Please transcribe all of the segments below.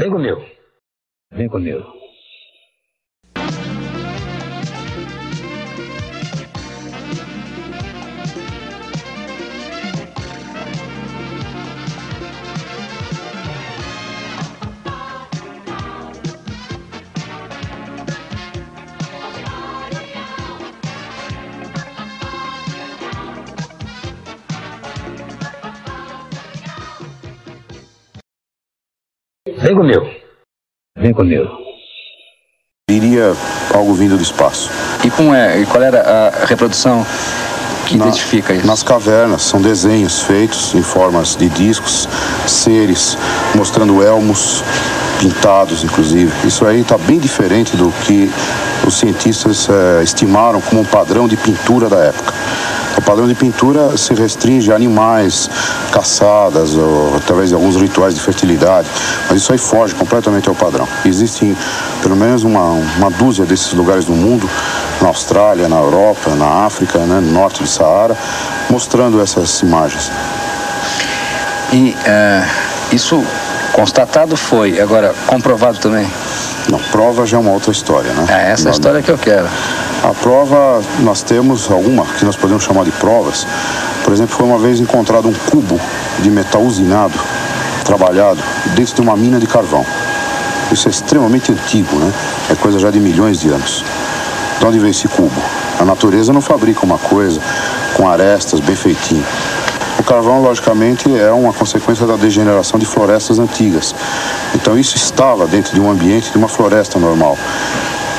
Vem comigo. Vem comigo. Vem comigo. Vem comigo. Iria algo vindo do espaço. E como é? E qual era a reprodução que Na- identifica isso? Nas cavernas, são desenhos feitos em formas de discos, seres, mostrando elmos pintados, inclusive. Isso aí está bem diferente do que os cientistas eh, estimaram como um padrão de pintura da época. O padrão de pintura se restringe a animais, caçadas, ou através de alguns rituais de fertilidade, mas isso aí foge completamente ao padrão. Existem pelo menos uma, uma dúzia desses lugares no mundo, na Austrália, na Europa, na África, né, no norte do Saara, mostrando essas imagens. E eh, isso constatado foi, agora comprovado também. Não, prova já é uma outra história, né? É essa a Nós- história que eu quero. A prova, nós temos alguma que nós podemos chamar de provas. Por exemplo, foi uma vez encontrado um cubo de metal usinado, trabalhado, dentro de uma mina de carvão. Isso é extremamente antigo, né? É coisa já de milhões de anos. De onde veio esse cubo? A natureza não fabrica uma coisa com arestas bem feitinho. O carvão, logicamente, é uma consequência da degeneração de florestas antigas. Então, isso estava dentro de um ambiente de uma floresta normal.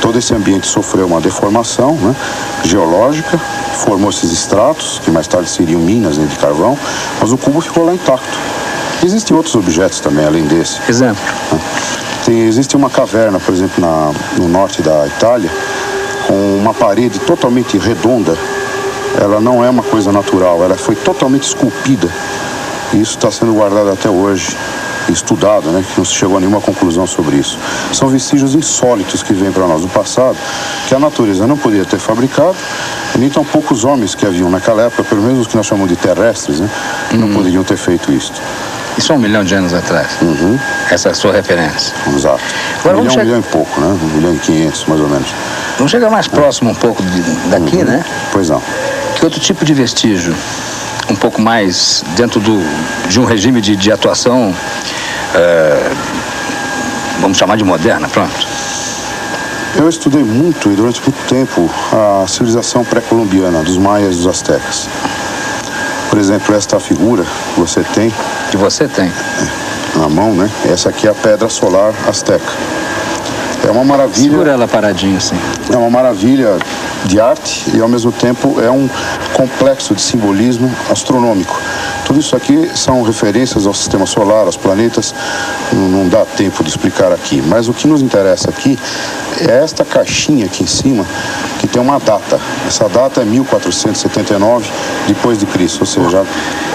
Todo esse ambiente sofreu uma deformação né, geológica, formou esses estratos, que mais tarde seriam minas né, de carvão, mas o cubo ficou lá intacto. Existem outros objetos também, além desse. Exemplo. Tem, existe uma caverna, por exemplo, na- no norte da Itália, com uma parede totalmente redonda. Ela não é uma coisa natural, ela foi totalmente esculpida. E isso está sendo guardado até hoje, estudado, né? Que não se chegou a nenhuma conclusão sobre isso. São vestígios insólitos que vêm para nós do passado, que a natureza não poderia ter fabricado, nem tão poucos homens que haviam naquela época, pelo menos os que nós chamamos de terrestres, né? Não poderiam ter feito isso. Isso há um milhão de anos atrás. Essa é a sua referência. Exato. Agora um vamos milhão, che- um milhão e pouco, né? Um milhão e quinhentos, mais ou menos. Vamos chegar mais próximo um pouco de- daqui, né? Pois não. Que outro tipo de vestígio? Um pouco mais dentro do, de um regime de, de atuação, eh, vamos chamar de moderna, pronto. Eu estudei muito e durante muito tempo a civilização pré-colombiana dos maias e dos astecas. Por exemplo, esta figura que você tem Que você tem. na mão, né? Essa aqui é a pedra solar asteca. É uma maravilha. Segura ela paradinha assim. É uma maravilha de arte e ao mesmo tempo é um complexo de simbolismo astronômico. Tudo isso aqui são referências ao sistema solar, aos planetas, não dá tempo de explicar aqui. Mas o que nos interessa aqui é esta caixinha aqui em cima, que tem uma data. Essa data é 1479 depois de Cristo, ou seja,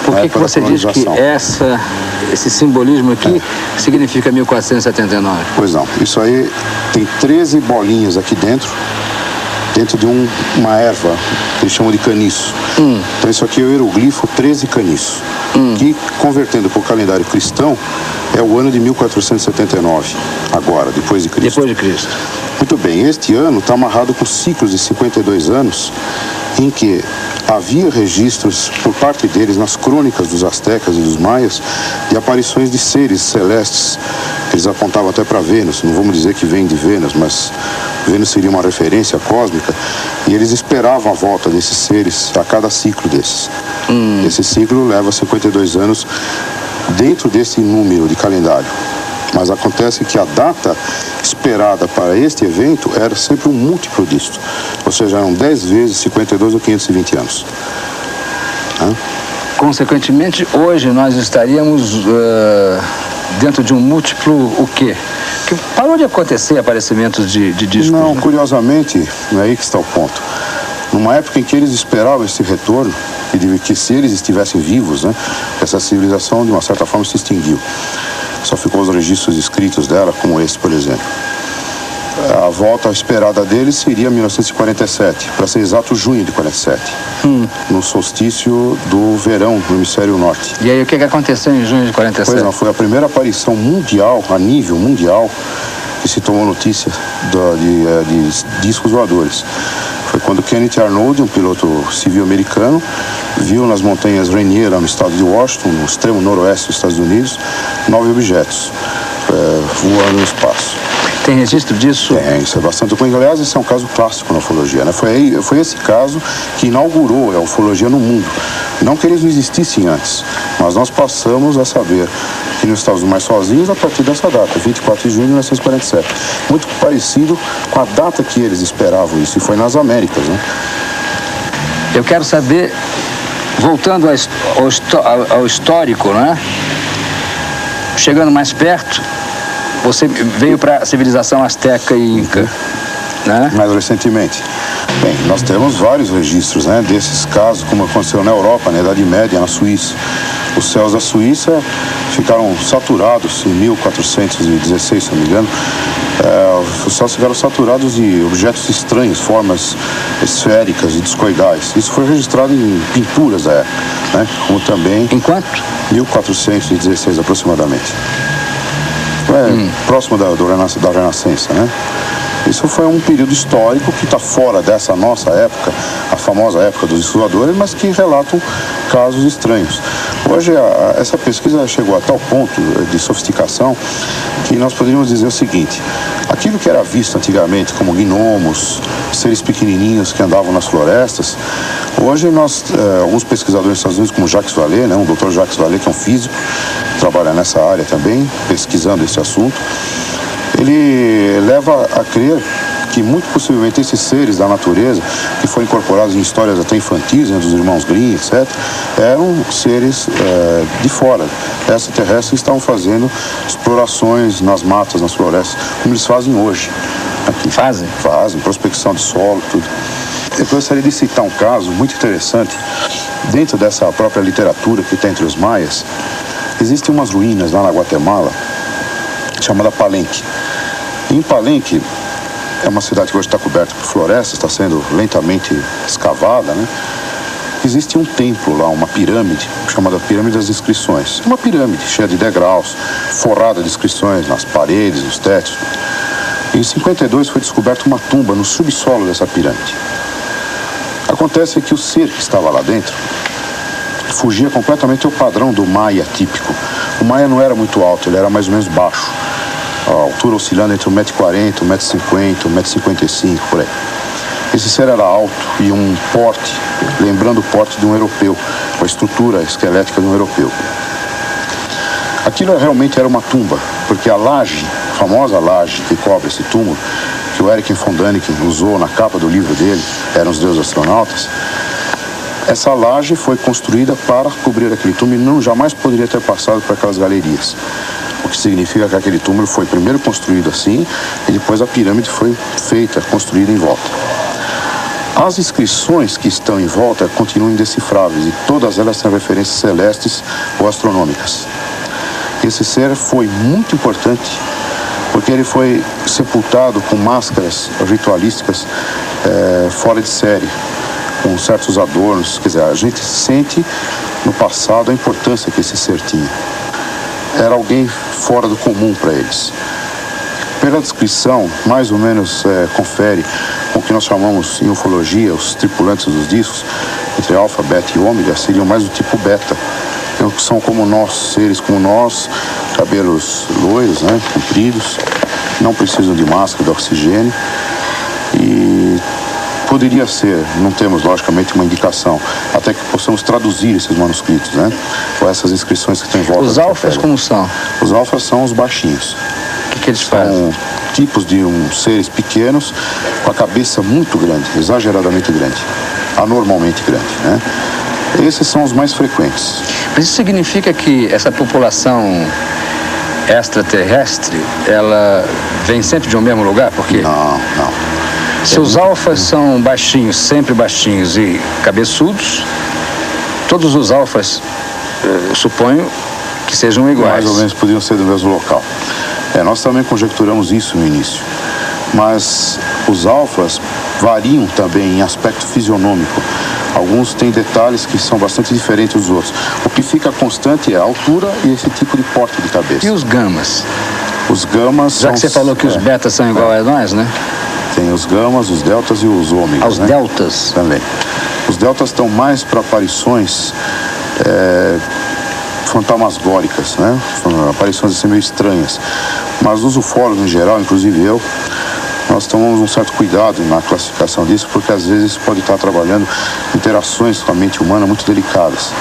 Por que, que você diz que essa, esse simbolismo aqui significa 1479? Pois não. Isso aí tem 13 bolinhas aqui dentro, dentro de um- uma erva que eles chamam de caniço. Então isso aqui é o hieroglifo 13 caniço, que convertendo para o calendário cristão é o ano de 1479, agora, depois de Cristo. Depois de Cristo. Muito bem, este ano está amarrado com ciclos de 52 anos, em que havia registros por parte deles nas crônicas dos astecas e dos maias de aparições de seres celestes, que eles apontavam até para Vênus, não vamos dizer que vem de Vênus, mas Vênus seria uma referência cósmica, e eles esperavam a volta desses seres a cada ciclo desses. Esse ciclo leva 52 anos dentro desse número de calendário. Mas acontece que a data esperada para este evento era sempre um múltiplo disto. Ou seja, eram 10 vezes 52 ou 520 anos. Consequentemente, hoje nós estaríamos eh, dentro de um múltiplo o quê? Que parou de acontecer aparecimentos de, de discos. Não, né? curiosamente, não é aí que está o ponto. Numa época em que eles esperavam esse retorno, que, de- que se eles estivessem vivos, né, essa civilização de uma certa forma se extinguiu. Só ficou os registros escritos dela, como esse, por exemplo. A volta esperada deles seria 1947, para ser exato, junho de 47, no solstício do verão no hemisfério norte. E aí, o que, aconteceu em junho de 47? Pois não, foi a primeira aparição mundial, a nível mundial, que se tomou notícia do- de, eh, de discos voadores. Foi quando Kenneth Arnold, um piloto civil americano, viu nas montanhas Rainier, no estado de Washington, no extremo noroeste dos Estados Unidos, nove objetos eh, voando no espaço. Tem registro disso? É, isso é bastante documentário. Aliás, esse é um caso clássico na ufologia. Né? Foi, foi esse caso que inaugurou a ufologia no mundo. Não que eles não existissem antes, mas nós passamos a saber que nós estávamos mais sozinhos a partir dessa data, 24 de junho de 1947. Muito parecido com a data que eles esperavam isso, e foi nas Américas. Né? Eu quero saber, voltando ao, ao histó- ao- ao histórico, né? Chegando mais perto, você veio para a civilização asteca e inca, né? mais recentemente. Bem, nós temos vários registros né, desses casos, como aconteceu na Europa, na Idade Média, na Suíça. Os céus da Suíça ficaram saturados em 1416, se não me engano. É, os céus ficaram saturados de objetos estranhos, formas esféricas e discoidais. Isso foi registrado em pinturas da época, né, como também Enquanto? 1416 aproximadamente. É, próximo da, do da Renascença, né? Isso foi um período histórico que está fora dessa nossa época, a famosa época dos estudadores, mas que relatam casos estranhos. Hoje, a- essa pesquisa chegou a tal ponto de sofisticação que nós poderíamos dizer o seguinte: aquilo que era visto antigamente como gnomos, seres pequenininhos que andavam nas florestas, hoje nós, eh, alguns pesquisadores dos Estados Unidos, como Jacques Vallée, né, um doutor Jacques Vallée, que é um físico, trabalha nessa área também, pesquisando esse assunto, ele leva a crer que muito possivelmente esses seres da natureza, que foram incorporados em histórias até infantis, né, dos irmãos Grimm, etc., eram seres eh, de fora, extraterrestres, que estavam fazendo explorações nas matas, nas florestas, como eles fazem hoje. Aqui. Fazem? Fazem, prospecção de solo, tudo. Eu gostaria de citar um caso muito interessante. Dentro dessa própria literatura que tem entre os maias, existem umas ruínas lá na Guatemala, chamada Palenque. Em Palenque, é uma cidade que hoje está coberta por florestas, está sendo lentamente escavada, né? Existe um templo lá, uma pirâmide, chamada Pirâmide das Inscrições. Uma pirâmide cheia de degraus, forrada de inscrições nas paredes, nos tetos. Em 52 foi descoberta uma tumba no subsolo dessa pirâmide. Acontece que o ser que estava lá dentro fugia completamente ao padrão do maia típico. O maia não era muito alto, ele era mais ou menos baixo. A altura oscilando entre 1,40m, 1,50m, 1,55m, por aí. Esse ser era alto e um porte, lembrando o porte de um europeu, com a estrutura esquelética de um europeu. Aquilo realmente era uma tumba, porque a laje, a famosa laje que cobre esse túmulo, que o Eric von Däniken usou na capa do livro dele, Eram os Deuses Astronautas, essa laje foi construída para cobrir aquele túmulo e não jamais poderia ter passado por aquelas galerias. O que significa que aquele túmulo foi primeiro construído assim e depois a pirâmide foi feita, construída em volta. As inscrições que estão em volta continuam indecifráveis e todas elas têm referências celestes ou astronômicas. Esse ser foi muito importante porque ele foi sepultado com máscaras ritualísticas eh, fora de série, com certos adornos. Quer dizer, a gente sente no passado a importância que esse ser tinha. Era alguém fora do comum para eles. Pela descrição, mais ou menos eh, confere com o que nós chamamos em ufologia, os tripulantes dos discos, entre alfa, beta e ômega, seriam mais do tipo beta. Então, que são como nós, seres como nós, cabelos loiros, né, compridos, não precisam de máscara, de oxigênio. E poderia ser, não temos logicamente uma indicação, até que possamos traduzir esses manuscritos, né, com essas inscrições que tem em volta. Os alfas como são? Os alfas são os baixinhos. O que, que eles fazem? São tipos de um, seres pequenos com a cabeça muito grande, exageradamente grande, anormalmente grande. Né? Esses são os mais frequentes. Mas isso significa que essa população extraterrestre, ela vem sempre de um mesmo lugar? Porque Não, não. Se os alfas são baixinhos, sempre baixinhos e cabeçudos, todos os alfas, eh, eu suponho que sejam iguais. Mais ou menos podiam ser do mesmo local. É, nós também conjecturamos isso no início. mas os alfas variam também em aspecto fisionômico. Alguns têm detalhes que são bastante diferentes dos outros. O que fica constante é a altura e esse tipo de porte de cabeça. E os gamas? Os gamas Já são que você falou que os é, betas são igual a nós, né? Tem os gamas, os deltas e os ômegas. Aos né? deltas. Também. Os deltas estão mais para aparições é, fantasmagóricas, né? Aparições assim meio estranhas. Mas os ufólogos em geral, inclusive eu, nós tomamos um certo cuidado na classificação disso, porque às vezes pode estar trabalhando interações com a mente humana muito delicadas.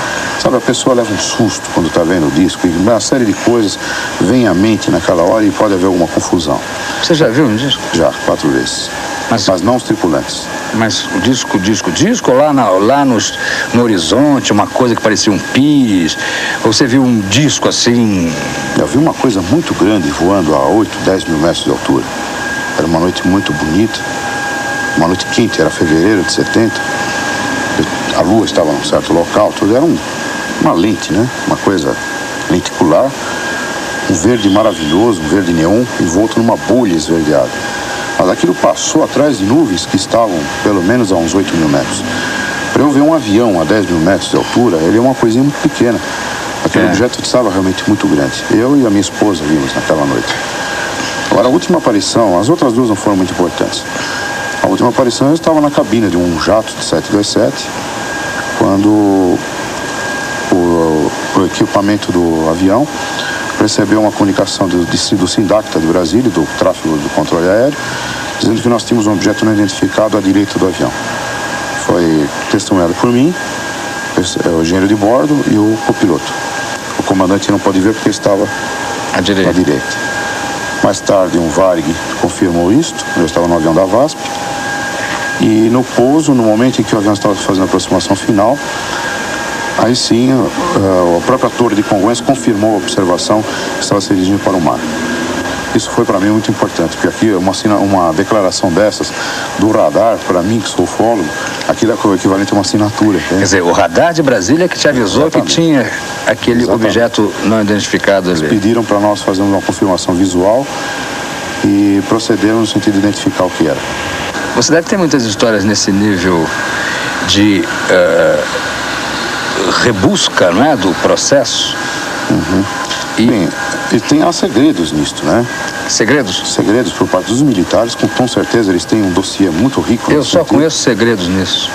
Sabe, a pessoa leva um susto quando está vendo o disco, e uma série de coisas vem à mente naquela hora e pode haver alguma confusão. Você já viu um disco? Já, quatro vezes. Mas- Mas, não os tripulantes. Mas o disco, disco, disco, lá, na- lá nos, no horizonte, uma coisa que parecia um pis. Ou você viu um disco assim. Eu vi uma coisa muito grande voando a 8, 10 mil metros de altura. Era uma noite muito bonita, uma noite quente, era fevereiro de 70. Eu- a lua estava num certo local, tudo era um- uma lente, né? Uma coisa lenticular, um verde maravilhoso, um verde neon, envolto numa bolha esverdeada. Mas aquilo passou atrás de nuvens que estavam pelo menos a uns 8 mil metros. Para eu ver um avião a 10 mil metros de altura, ele é uma coisinha muito pequena. Aquele É. objeto estava realmente muito grande. Eu e a minha esposa vimos naquela noite. Agora, a última aparição, as outras duas não foram muito importantes. A última aparição eu estava na cabine de um jato de 727, quando o, equipamento do avião recebeu uma comunicação do, do Sindacta de Brasília, do tráfego do controle aéreo, dizendo que nós tínhamos um objeto não identificado à direita do avião. Foi testemunhado por mim, é, o engenheiro de bordo e o copiloto. O comandante não pode ver porque estava À à direita. direita. Mais tarde, um Varg confirmou isto, eu estava no avião da VASP. E no pouso, no momento em que o avião estava fazendo a aproximação final, aí sim a, a própria torre de Congonhas confirmou a observação que estava se dirigindo para o mar. Isso foi para mim muito importante, porque aqui uma, uma declaração dessas do radar, para mim que sou ufólogo, aquilo é o equivalente a uma assinatura. Quer entende? dizer, o radar de Brasília que te avisou Exatamente. que tinha aquele Exatamente. objeto não identificado ali. Pediram para nós fazermos uma confirmação visual e procedermos no sentido de identificar o que era. Você deve ter muitas histórias nesse nível de eh, rebusca, não é, do processo. E Bem, e tem há segredos nisto, né? segredos? Segredos por parte dos militares, com tom certeza eles têm um dossiê muito rico. Eu só sentido. conheço segredos nisso.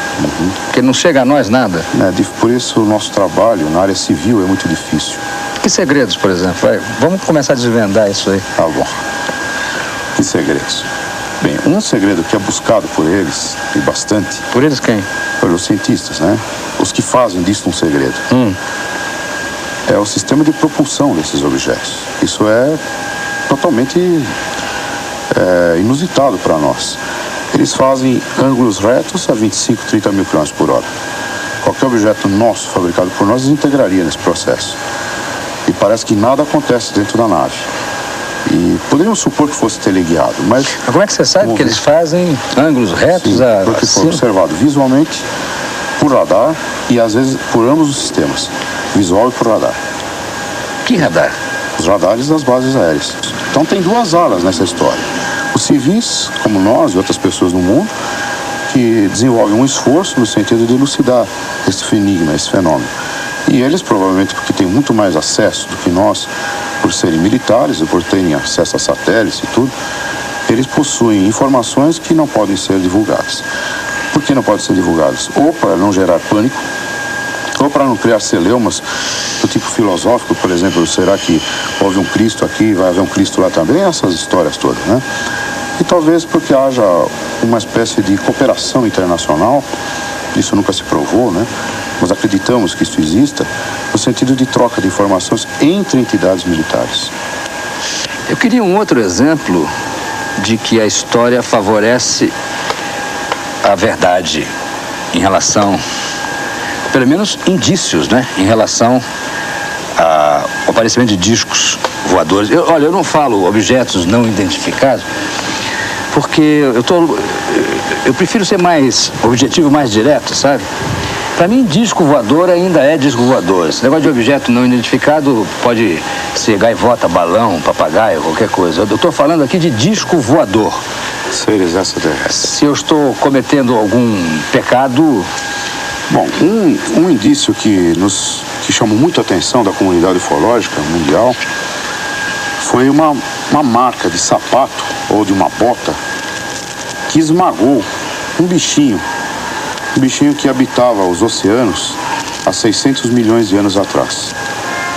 Porque não chega a nós nada. Né, de- Por isso o nosso trabalho na área civil é muito difícil. Que segredos, por exemplo? Vai, vamos começar a desvendar isso aí. Tá bom. Que segredos? Bem, um segredo que é buscado por eles, e bastante, Por eles quem? pelos cientistas, né? Os que fazem disso um segredo. Hum. É o sistema de propulsão desses objetos. Isso é totalmente é, inusitado para nós. Eles fazem ângulos retos a 25, 30 mil km por hora. Qualquer objeto nosso fabricado por nós desintegraria nesse processo. E parece que nada acontece dentro da nave. E poderíamos supor que fosse teleguiado, mas Mas como é que você sabe Vamos que eles fazem ângulos retos Sim, a, porque foi observado visualmente, por radar e às vezes por ambos os sistemas, visual e por radar. Que radar? Os radares das bases aéreas. Então tem duas alas nessa história. Os civis, como nós e outras pessoas no mundo, que desenvolvem um esforço no sentido de elucidar esse enigma, esse fenômeno. E eles, provavelmente, porque têm muito mais acesso do que nós, por serem militares e por terem acesso a satélites e tudo, eles possuem informações que não podem ser divulgadas. Por que não podem ser divulgadas? Ou para não gerar pânico, ou para não criar celeumas do tipo filosófico, por exemplo, será que houve um Cristo aqui, vai haver um Cristo lá também? Essas histórias todas, né? E talvez porque haja uma espécie de cooperação internacional, isso nunca se provou, né? Mas acreditamos que isso exista, no sentido de troca de informações entre entidades militares. Eu queria um outro exemplo de que a história favorece a verdade em relação, pelo menos indícios, né? Em relação ao aparecimento de discos voadores. Eu- olha, eu não falo objetos não identificados, porque eu tô, eu prefiro ser mais objetivo, mais direto, sabe? Para mim, disco voador ainda é disco voador. Esse negócio de objeto não identificado pode ser gaivota, balão, papagaio, qualquer coisa. Eu estou falando aqui de disco voador. Se eu estou cometendo algum pecado, Bom, um, um indício que, nos, que chamou muito a atenção da comunidade ufológica mundial foi uma, uma marca de sapato ou de uma bota que esmagou um bichinho. Um bichinho que habitava os oceanos há 600 milhões de anos atrás.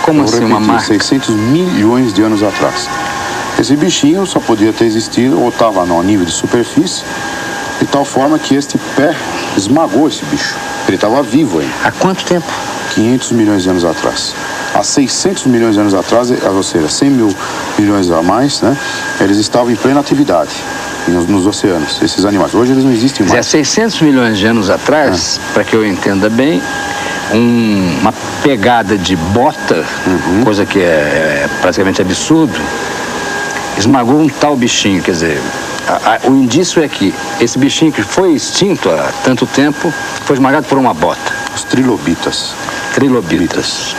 como Vou assim repetir, uma marca? 600 milhões de anos atrás. Esse bichinho só podia ter existido ou estava no nível de superfície, de tal forma que este pé esmagou esse bicho. Ele estava vivo ainda, Há quanto tempo? 500 milhões de anos atrás. Há 600 milhões de anos atrás, eh, ou seja, 100 mil milhões a mais, né? Eles estavam em plena atividade nos, nos oceanos, esses animais. Hoje eles não existem dizer, há mais. 600 milhões de anos atrás, para que eu entenda bem, um- uma pegada de bota, coisa que é, é praticamente absurdo, esmagou um tal bichinho. Quer dizer, a- a- o indício é que esse bichinho que foi extinto há tanto tempo foi esmagado por uma bota. Os trilobitas, Trilobitas.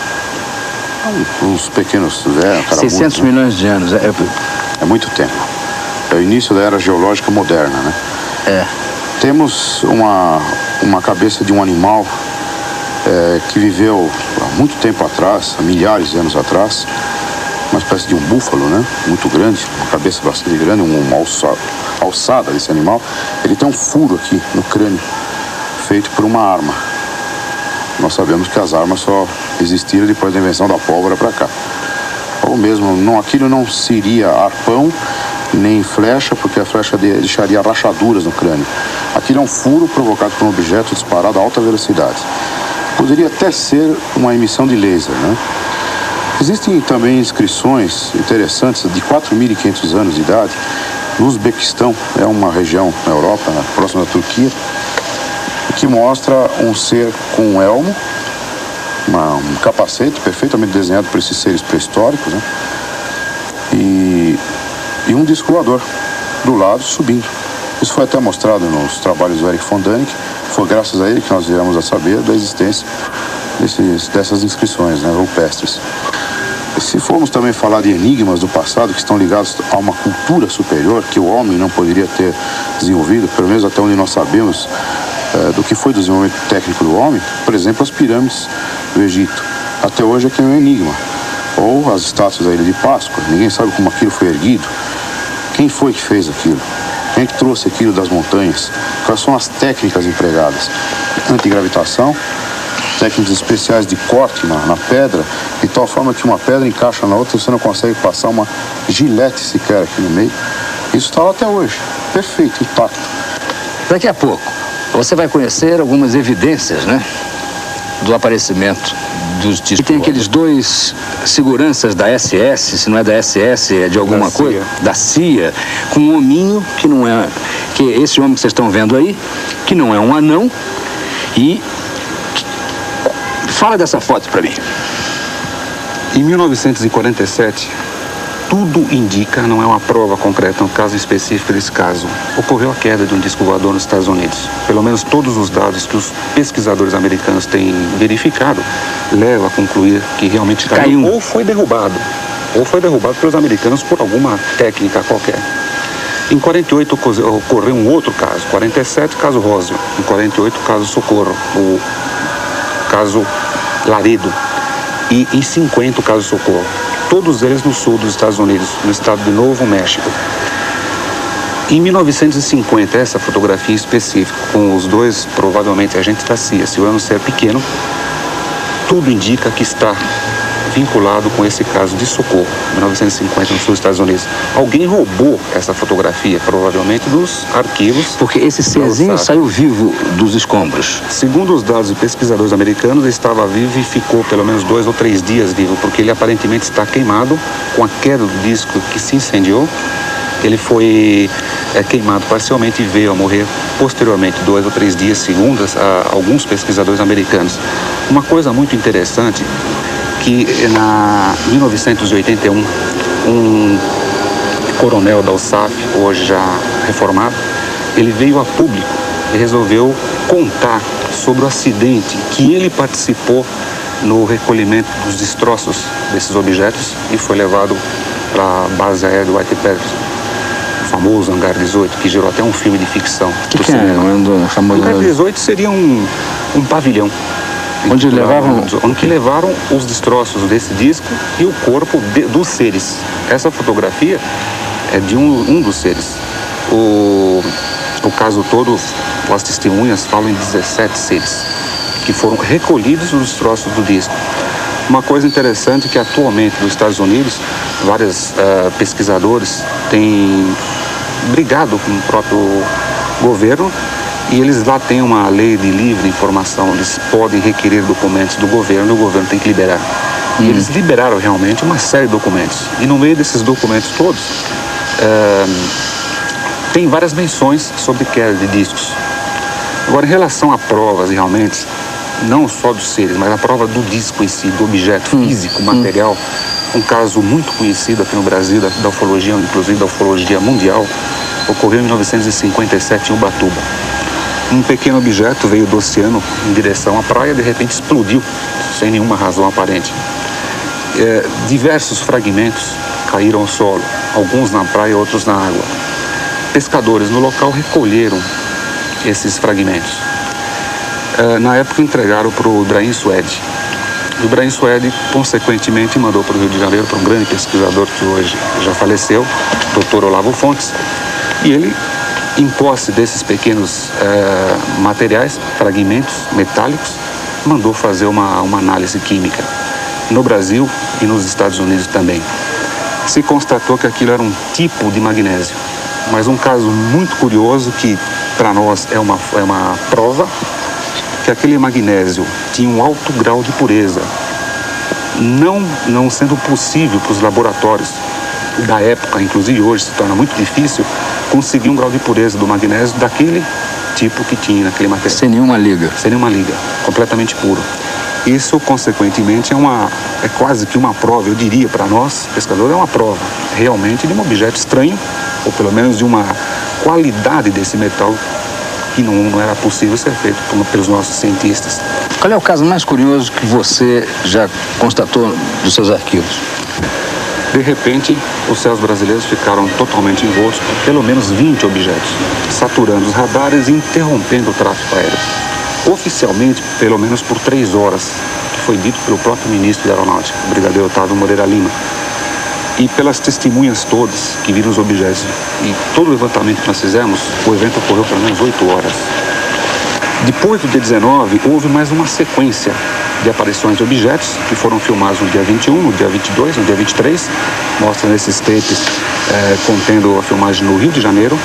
uns pequenos é, caramulos, 600 né? milhões de anos. É, É muito tempo. É o início da era geológica moderna, né? é. Temos uma, uma cabeça de um animal é, que viveu há muito tempo atrás, há milhares de anos atrás, uma espécie de um búfalo, né? Muito grande, uma cabeça bastante grande, um- uma alça- alçada desse animal. Ele tem um furo aqui no crânio, feito por uma arma. Nós sabemos que as armas só existiram depois da invenção da pólvora para cá. Ou mesmo, não, aquilo não seria arpão nem flecha, porque a flecha de- deixaria rachaduras no crânio. Aquilo é um furo provocado por um objeto disparado a alta velocidade. Poderia até ser uma emissão de laser, né? Existem também inscrições interessantes de 4.500 anos de idade no Uzbequistão, é uma região na Europa, próxima da Turquia, que mostra um ser com um elmo, uma- um capacete perfeitamente desenhado por esses seres pré-históricos, né? e, e um disco voador do lado subindo. Isso foi até mostrado nos trabalhos do Eric von Däniken. Foi graças a ele que nós viemos a saber da existência desses, dessas inscrições né, rupestres. Se formos também falar de enigmas do passado que estão ligados a uma cultura superior que o homem não poderia ter desenvolvido, pelo menos até onde nós sabemos eh, do que foi o desenvolvimento técnico do homem, por exemplo, as pirâmides do Egito. Até hoje é que é um enigma. Ou as estátuas da Ilha de Páscoa, ninguém sabe como aquilo foi erguido. Quem foi que fez aquilo? Quem é que trouxe aquilo das montanhas? Quais são as técnicas empregadas? Antigravitação, técnicas especiais de corte na, na pedra, de tal forma que uma pedra encaixa na outra e você não consegue passar uma gilete sequer aqui no meio. Isso está lá até hoje, perfeito, intacto. Daqui a pouco, você vai conhecer algumas evidências, né? Do aparecimento dos discos. E tem aqueles dois seguranças da SS, se não é da SS, é de alguma Da coisa, CIA. da CIA, com um hominho que não é. que é esse homem que vocês estão vendo aí, que não é um anão, e. Fala dessa foto pra mim. Em 1947, tudo indica, não é uma prova concreta, um caso específico desse caso, ocorreu a queda de um disco voador nos Estados Unidos. Pelo menos todos os dados que os pesquisadores americanos têm verificado levam a concluir que realmente caiu, Caiu. ou foi derrubado, ou foi derrubado pelos americanos por alguma técnica qualquer. Em 48 oco- ocorreu um outro caso, 47 caso Roswell, em 48 caso Socorro, o caso Laredo e em 50 o caso Socorro. Todos eles no sul dos Estados Unidos, no estado de Novo México. Em 1950, essa fotografia específica, com os dois provavelmente agentes da CIA, se o ano ser pequeno, tudo indica que está vinculado com esse caso de Socorro, 1950, no sul dos Estados Unidos. Alguém roubou essa fotografia, provavelmente dos arquivos Porque esse serzinho saiu vivo dos escombros. Segundo os dados de pesquisadores americanos, ele estava vivo e ficou pelo menos dois ou três dias vivo, porque ele aparentemente está queimado com a queda do disco que se incendiou. Ele foi é, queimado parcialmente e veio a morrer posteriormente, dois ou três dias, segundo a- alguns pesquisadores americanos. Uma coisa muito interessante que na 1981 um coronel da USAF, hoje já reformado, ele veio a público e resolveu contar sobre o acidente que ele participou no recolhimento dos destroços desses objetos e foi levado para a base aérea do White o famoso Hangar 18, que gerou até um filme de ficção. O que, que é cinema. o. Hangar 18 seria um, um pavilhão. Onde levavam- Onde levaram os destroços desse disco e o corpo de- dos seres. Essa fotografia é de um, um dos seres. O, o caso todo, as testemunhas falam em 17 seres que foram recolhidos os destroços do disco. Uma coisa interessante é que atualmente nos Estados Unidos, vários eh, pesquisadores têm brigado com o próprio governo e eles lá têm uma lei de livre informação, eles podem requerer documentos do governo e o governo tem que liberar. E eles liberaram realmente uma série de documentos. E no meio desses documentos todos, eh, tem várias menções sobre queda de discos. Agora, em relação a provas, realmente, não só dos seres, mas a prova do disco em si, do objeto físico, material, um caso muito conhecido aqui no Brasil, da, da ufologia, inclusive da ufologia mundial, ocorreu em 1957 em Ubatuba. Um pequeno objeto veio do oceano em direção à praia de repente explodiu, sem nenhuma razão aparente. É, diversos fragmentos caíram ao solo, alguns na praia, outros na água. Pescadores no local recolheram esses fragmentos. Eh, na época entregaram para o Ibrahim Suede. O Ibrahim Suede, consequentemente, mandou para o Rio de Janeiro, para um grande pesquisador que hoje já faleceu, Dr. Olavo Fontes, e ele, em posse desses pequenos eh, materiais, fragmentos metálicos, mandou fazer uma, uma análise química no Brasil e nos Estados Unidos também. Se constatou que aquilo era um tipo de magnésio, mas um caso muito curioso que para nós é uma, é uma prova que aquele magnésio tinha um alto grau de pureza, não, não sendo possível para os laboratórios da época, inclusive hoje se torna muito difícil, conseguir um grau de pureza do magnésio daquele tipo que tinha naquele material Sem nenhuma liga. sem nenhuma liga, completamente puro. Isso, consequentemente, é, uma, é quase que uma prova, eu diria para nós, pescadores, é uma prova realmente de um objeto estranho, ou pelo menos de uma qualidade desse metal que não, não era possível ser feito por- pelos nossos cientistas. Qual é o caso mais curioso que você já constatou dos seus arquivos? De repente, os céus brasileiros ficaram totalmente envoltos por pelo menos 20 objetos, saturando os radares e interrompendo o tráfego aéreo. Oficialmente, pelo menos por três horas, que foi dito pelo próprio ministro da Aeronáutica, o brigadeiro Otávio Moreira Lima. E pelas testemunhas todas que viram os objetos. E todo o levantamento que nós fizemos, o evento ocorreu pelo menos oito horas. Depois do dia 19, houve mais uma sequência de aparições de objetos que foram filmados no dia 21, no dia 22, no dia 23. Mostra nesses tapes eh, contendo a filmagem no Rio de Janeiro,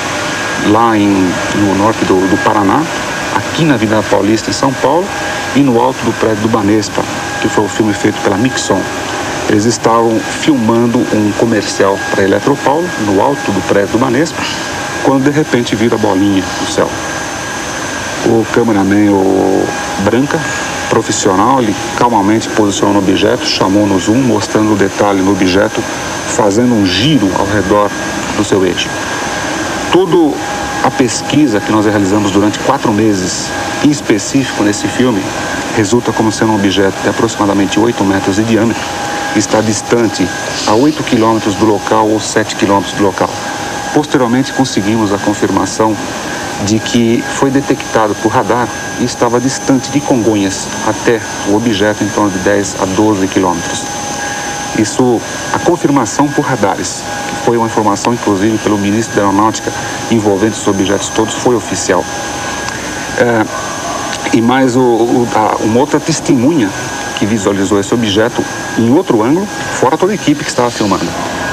lá em, no norte do, do Paraná, aqui na Avenida Paulista, em São Paulo, e no alto do prédio do Banespa, que foi o filme feito pela Mixon. Eles estavam filmando um comercial para Eletropaulo, no alto do prédio do Banespa, quando de repente vira a bolinha no céu. O cameraman, o Branca, profissional, ele calmamente posicionou no objeto, chamou no zoom, mostrando o detalhe no objeto, fazendo um giro ao redor do seu eixo. Toda a pesquisa que nós realizamos durante quatro meses, em específico nesse filme, resulta como sendo um objeto de aproximadamente 8 metros de diâmetro, está distante a 8 quilômetros do local ou 7 quilômetros do local. Posteriormente, conseguimos a confirmação de que foi detectado por radar e estava distante de Congonhas até o objeto em torno de 10 a 12 quilômetros. Isso, a confirmação por radares, que foi uma informação inclusive pelo ministro da Aeronáutica envolvendo esses objetos todos, foi oficial. É, e mais o, o- a- uma outra testemunha que visualizou esse objeto em outro ângulo, fora toda a equipe que estava filmando.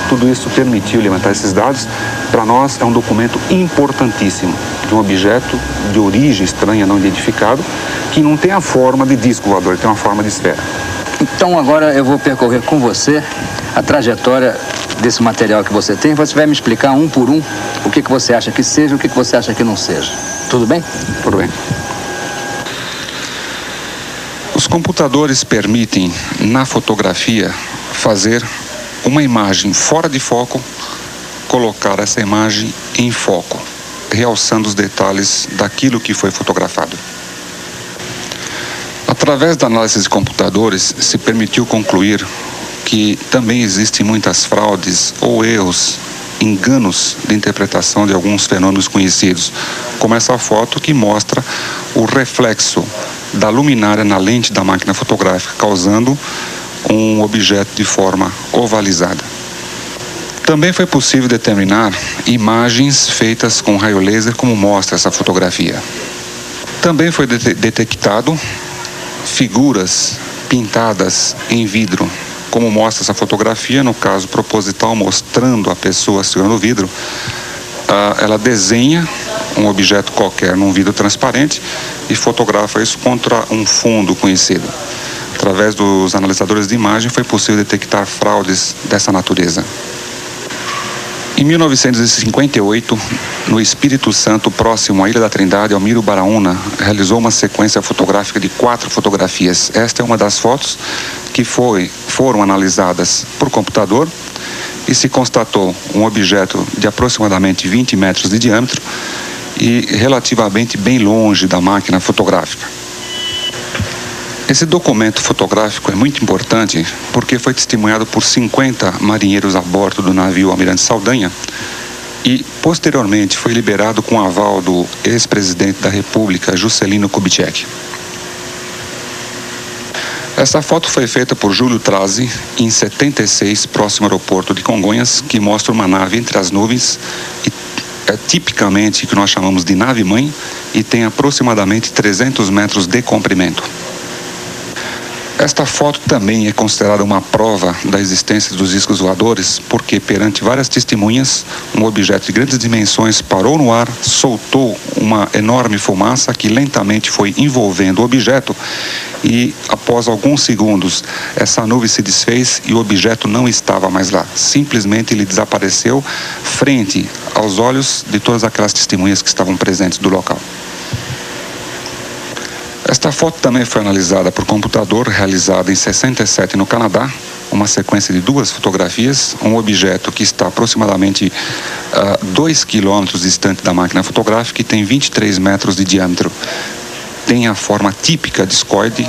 Tudo isso permitiu levantar esses dados. Para nós é um documento importantíssimo de um objeto de origem estranha, não identificado, que não tem a forma de disco voador, ele tem uma forma de esfera. Então agora eu vou percorrer com você a trajetória desse material que você tem. Você vai me explicar um por um o que, que você acha que seja e o que, que você acha que não seja. Tudo bem? Tudo bem. Os computadores permitem, na fotografia, fazer uma imagem fora de foco, colocar essa imagem em foco, realçando os detalhes daquilo que foi fotografado. Através da análise de computadores, se permitiu concluir que também existem muitas fraudes ou erros, enganos de interpretação de alguns fenômenos conhecidos, como essa foto que mostra o reflexo da luminária na lente da máquina fotográfica, causando um objeto de forma ovalizada. Também foi possível determinar imagens feitas com raio laser, como mostra essa fotografia. Também foi de detectado figuras pintadas em vidro, como mostra essa fotografia, no caso proposital, mostrando a pessoa segurando o vidro. Uh, ela desenha um objeto qualquer num vidro transparente e fotografa isso contra um fundo conhecido. Através dos analisadores de imagem foi possível detectar fraudes dessa natureza. Em 1958, no Espírito Santo, próximo à Ilha da Trindade, Almiro Baraúna realizou uma sequência fotográfica de quatro fotografias. Esta é uma das fotos que foi, foram analisadas por computador e se constatou um objeto de aproximadamente 20 metros de diâmetro e relativamente bem longe da máquina fotográfica. Esse documento fotográfico é muito importante porque foi testemunhado por 50 marinheiros a bordo do navio Almirante Saldanha e, posteriormente, foi liberado com aval do ex-presidente da República, Juscelino Kubitschek. Essa foto foi feita por Júlio Trazi em 76, próximo ao aeroporto de Congonhas, que mostra uma nave entre as nuvens e é tipicamente que nós chamamos de nave-mãe e tem aproximadamente 300 metros de comprimento. Esta foto também é considerada uma prova da existência dos discos voadores, porque perante várias testemunhas, um objeto de grandes dimensões parou no ar, soltou uma enorme fumaça que lentamente foi envolvendo o objeto e após alguns segundos essa nuvem se desfez e o objeto não estava mais lá. Simplesmente ele desapareceu frente aos olhos de todas aquelas testemunhas que estavam presentes do local. Esta foto também foi analisada por computador, realizada em 67 no Canadá, uma sequência de duas fotografias, um objeto que está aproximadamente 2 uh, quilômetros distante da máquina fotográfica e tem 23 metros de diâmetro. Tem a forma típica discoide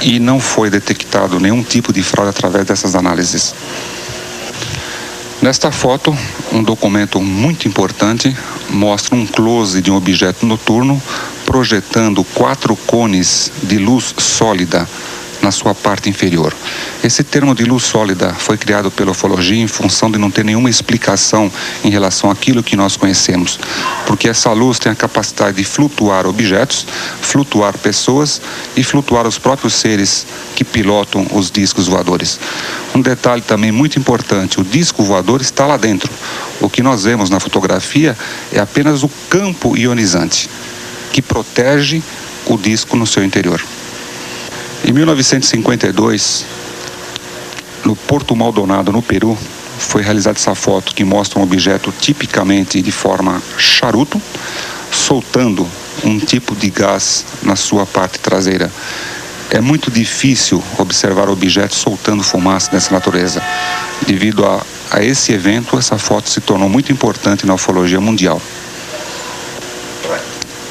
e não foi detectado nenhum tipo de fraude através dessas análises. Nesta foto, um documento muito importante mostra um close de um objeto noturno projetando quatro cones de luz sólida na sua parte inferior. Esse termo de luz sólida foi criado pela ufologia em função de não ter nenhuma explicação em relação àquilo que nós conhecemos, porque essa luz tem a capacidade de flutuar objetos, flutuar pessoas e flutuar os próprios seres que pilotam os discos voadores. Um detalhe também muito importante: o disco voador está lá dentro. O que nós vemos na fotografia é apenas o campo ionizante que protege o disco no seu interior. Em 1952, no Porto Maldonado, no Peru, foi realizada essa foto que mostra um objeto tipicamente de forma charuto, soltando um tipo de gás na sua parte traseira. É muito difícil observar objetos soltando fumaça dessa natureza. Devido a, a esse evento, essa foto se tornou muito importante na ufologia mundial.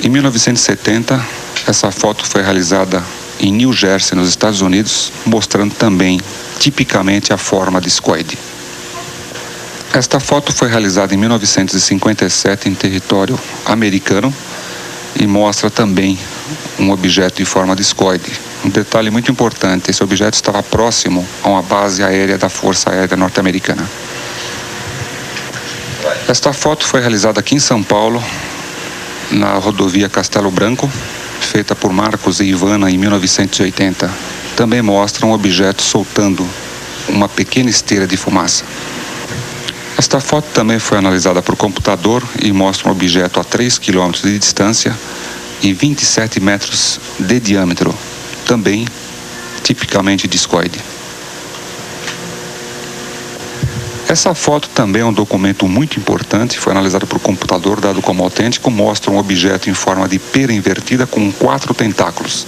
Em 1970, essa foto foi realizada em New Jersey, nos Estados Unidos, mostrando também tipicamente a forma discoide. Esta foto foi realizada em 1957 em território americano e mostra também um objeto de forma discoide. Um detalhe muito importante: esse objeto estava próximo a uma base aérea da Força Aérea Norte-Americana. Esta foto foi realizada aqui em São Paulo, na rodovia Castelo Branco, feita por Marcos e Ivana em 1980, também mostra um objeto soltando uma pequena esteira de fumaça. Esta foto também foi analisada por computador e mostra um objeto a 3 km de distância e 27 metros de diâmetro, também tipicamente discoide. Essa foto também é um documento muito importante, foi analisado por computador, dado como autêntico, mostra um objeto em forma de pera invertida com quatro tentáculos.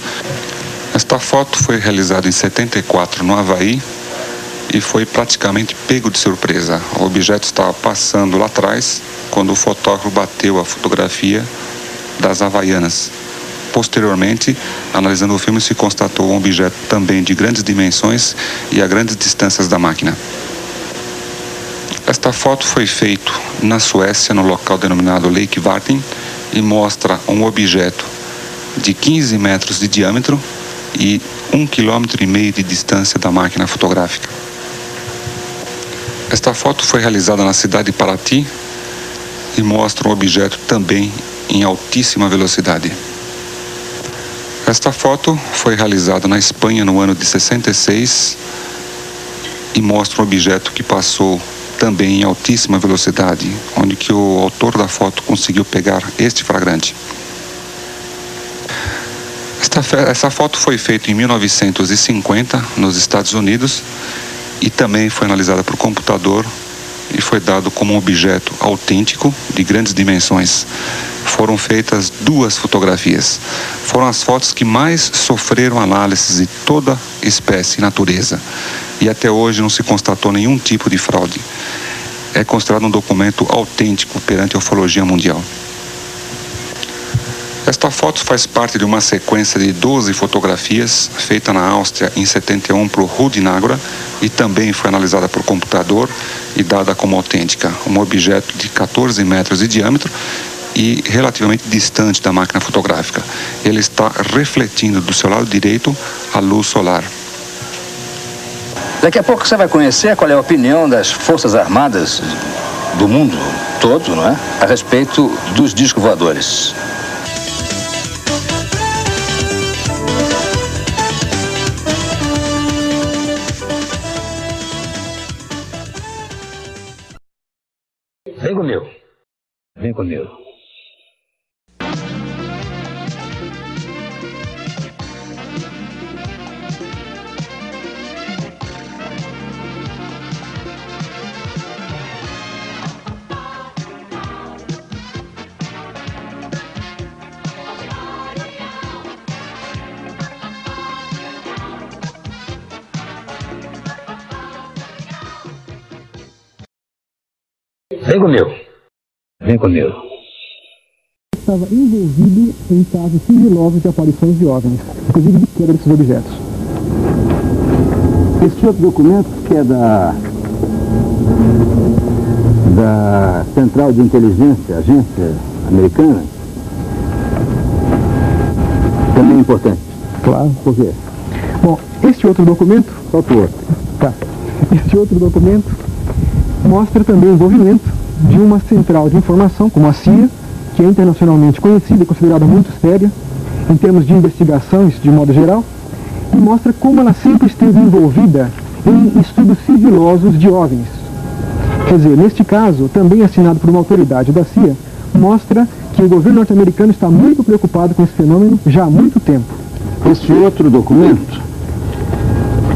Esta foto foi realizada em 74 no Havaí e foi praticamente pego de surpresa. O objeto estava passando lá atrás quando o fotógrafo bateu a fotografia das Havaianas. posteriormente, analisando o filme, se constatou um objeto também de grandes dimensões e a grandes distâncias da máquina. Esta foto foi feita na Suécia, no local denominado Lake Vartin, e mostra um objeto de 15 metros de diâmetro e um quilômetro e meio de distância da máquina fotográfica. Esta foto foi realizada na cidade de Paraty e mostra um objeto também em altíssima velocidade. Esta foto foi realizada na Espanha no ano de 66 e mostra um objeto que passou também em altíssima velocidade, onde que o autor da foto conseguiu pegar este flagrante. Esta, essa foto foi feita em 1950 nos Estados Unidos e também foi analisada por computador e foi dado como um objeto autêntico de grandes dimensões. Foram feitas duas fotografias. Foram as fotos que mais sofreram análises de toda espécie e natureza e até hoje não se constatou nenhum tipo de fraude. É considerado um documento autêntico perante a ufologia mundial. Esta foto faz parte de uma sequência de 12 fotografias feita na Áustria em 71 por Rudinagra e também foi analisada por computador e dada como autêntica. Um objeto de 14 metros de diâmetro e relativamente distante da máquina fotográfica. Ele está refletindo do seu lado direito a luz solar. Daqui a pouco você vai conhecer qual é a opinião das Forças Armadas do mundo todo, não é? A respeito dos discos voadores. Vem comigo. Vem comigo. Vem comigo. Estava envolvido em casos sigilosos de aparições de OVNIs, inclusive de queda desses objetos. Este outro documento, que é da, da Central de Inteligência, agência americana, também é importante. Claro. Por quê? Bom, este outro documento, Solta o outro. tá, este outro documento mostra também o envolvimento de uma central de informação, como a CIA, que é internacionalmente conhecida e considerada muito séria em termos de investigações de modo geral, e mostra como ela sempre esteve envolvida em estudos sigilosos de OVNIs. Quer dizer, neste caso, também assinado por uma autoridade da CIA, mostra que o governo norte-americano está muito preocupado com esse fenômeno já há muito tempo. Este outro documento,